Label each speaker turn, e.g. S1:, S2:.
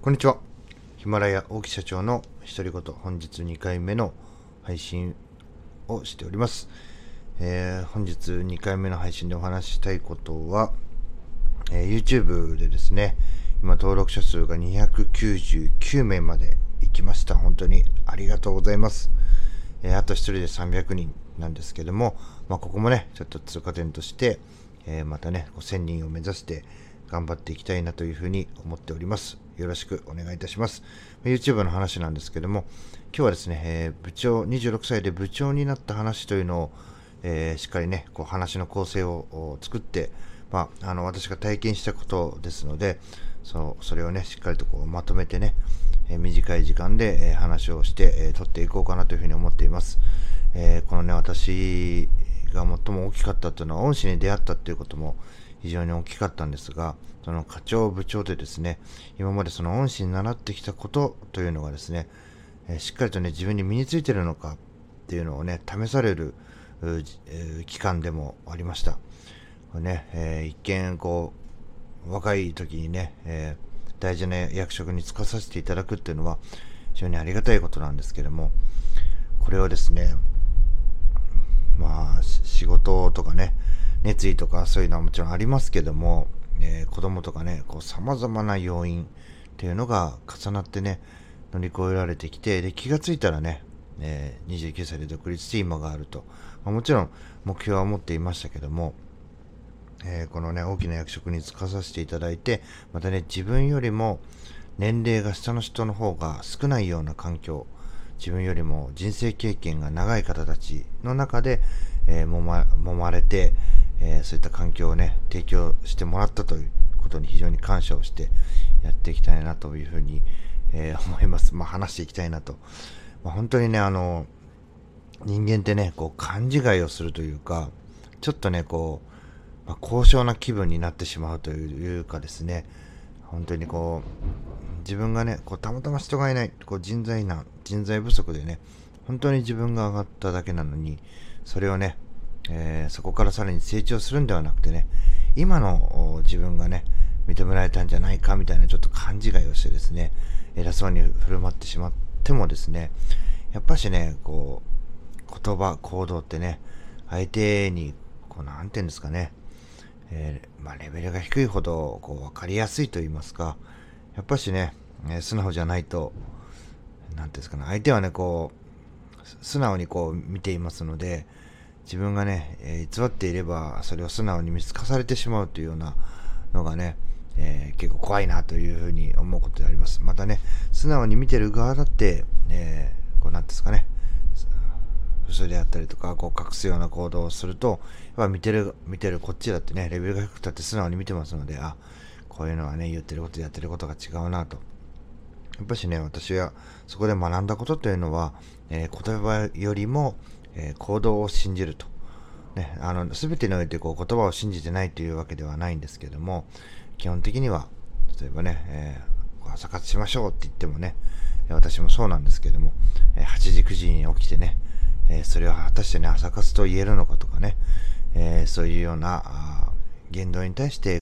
S1: こんにちは。ヒマラヤ大木社長の独り言、本日2回目の配信をしております。えー、本日2回目の配信でお話ししたいことは、えー、YouTube でですね、今登録者数が299名まで行きました。本当にありがとうございます。えー、あと1人で300人なんですけども、まあ、ここもね、ちょっと通過点として、えまたね、1000人を目指して頑張っていきたいなというふうに思っております。よろしくお願いいたします。YouTube の話なんですけども、今日はですね、えー、部長、26歳で部長になった話というのを、えー、しっかりね、こう話の構成を作って、まあ、あの私が体験したことですので、そそれをね、しっかりとこうまとめてね、えー、短い時間で、え話をして、え取っていこうかなというふうに思っています。えこのね、私が最も大きかったというのは、恩師に出会ったということも非常に大きかったんですが、その課長部長でですね、今までその恩師に習ってきたことというのがですね、えしっかりとね、自分に身についてるのかっていうのをね、試される、期間でもありました。これね、えー、一見こう、若い時にね、えー、大事な役職に就かさせていただくっていうのは非常にありがたいことなんですけども、これをですね、まあ、仕事とかね、熱意とかそういうのはもちろんありますけども、えー、子供とかね、こう様々な要因っていうのが重なってね、乗り越えられてきて、で、気がついたらね、えー、29歳で独立して今があると。まあ、もちろん目標は持っていましたけども、えー、このね、大きな役職に就かさせていただいて、またね、自分よりも年齢が下の人の方が少ないような環境、自分よりも人生経験が長い方たちの中で、えー、揉ま揉まれて、えー、そういった環境をね、提供してもらったということに非常に感謝をしてやっていきたいなというふうに、えー、思います。まあ、話していきたいなと。まあ、本当にね、あの、人間ってね、こう、勘違いをするというか、ちょっとね、こう、まあ、高尚な気分になってしまうというかですね、本当にこう、自分がね、こうたまたま人がいない、こう人材な、人材不足でね、本当に自分が上がっただけなのに、それをね、えー、そこからさらに成長するんではなくてね、今の自分がね、認められたんじゃないかみたいなちょっと勘違いをしてですね、偉そうに振る舞ってしまってもですね、やっぱしね、こう、言葉、行動ってね、相手に、こう、なんて言うんですかね、えー、まあ、レベルが低いほど、こう、わかりやすいと言いますか、やっぱしね、え、素直じゃないと、なんていうんですかね、相手はね、こう、素直にこう見ていますので、自分がね、え、偽っていれば、それを素直に見透かされてしまうというようなのがね、えー、結構怖いなというふうに思うことであります。またね、素直に見てる側だって、えー、こうなんですかね、嘘であったりとか、こう隠すような行動をすると、やっぱ見てる、見てるこっちだってね、レベルが低くたって素直に見てますので、あ、こういうのはね、言ってることやってることが違うなと。やっぱしね、私はそこで学んだことというのは、えー、言葉よりも、えー、行動を信じると。ね、あの、すべてにおいてこう言葉を信じてないというわけではないんですけども、基本的には、例えばね、えー、朝活しましょうって言ってもね、私もそうなんですけども、8時9時に起きてね、えそれは果たしてね、朝活と言えるのかとかね、えそういうような言動に対して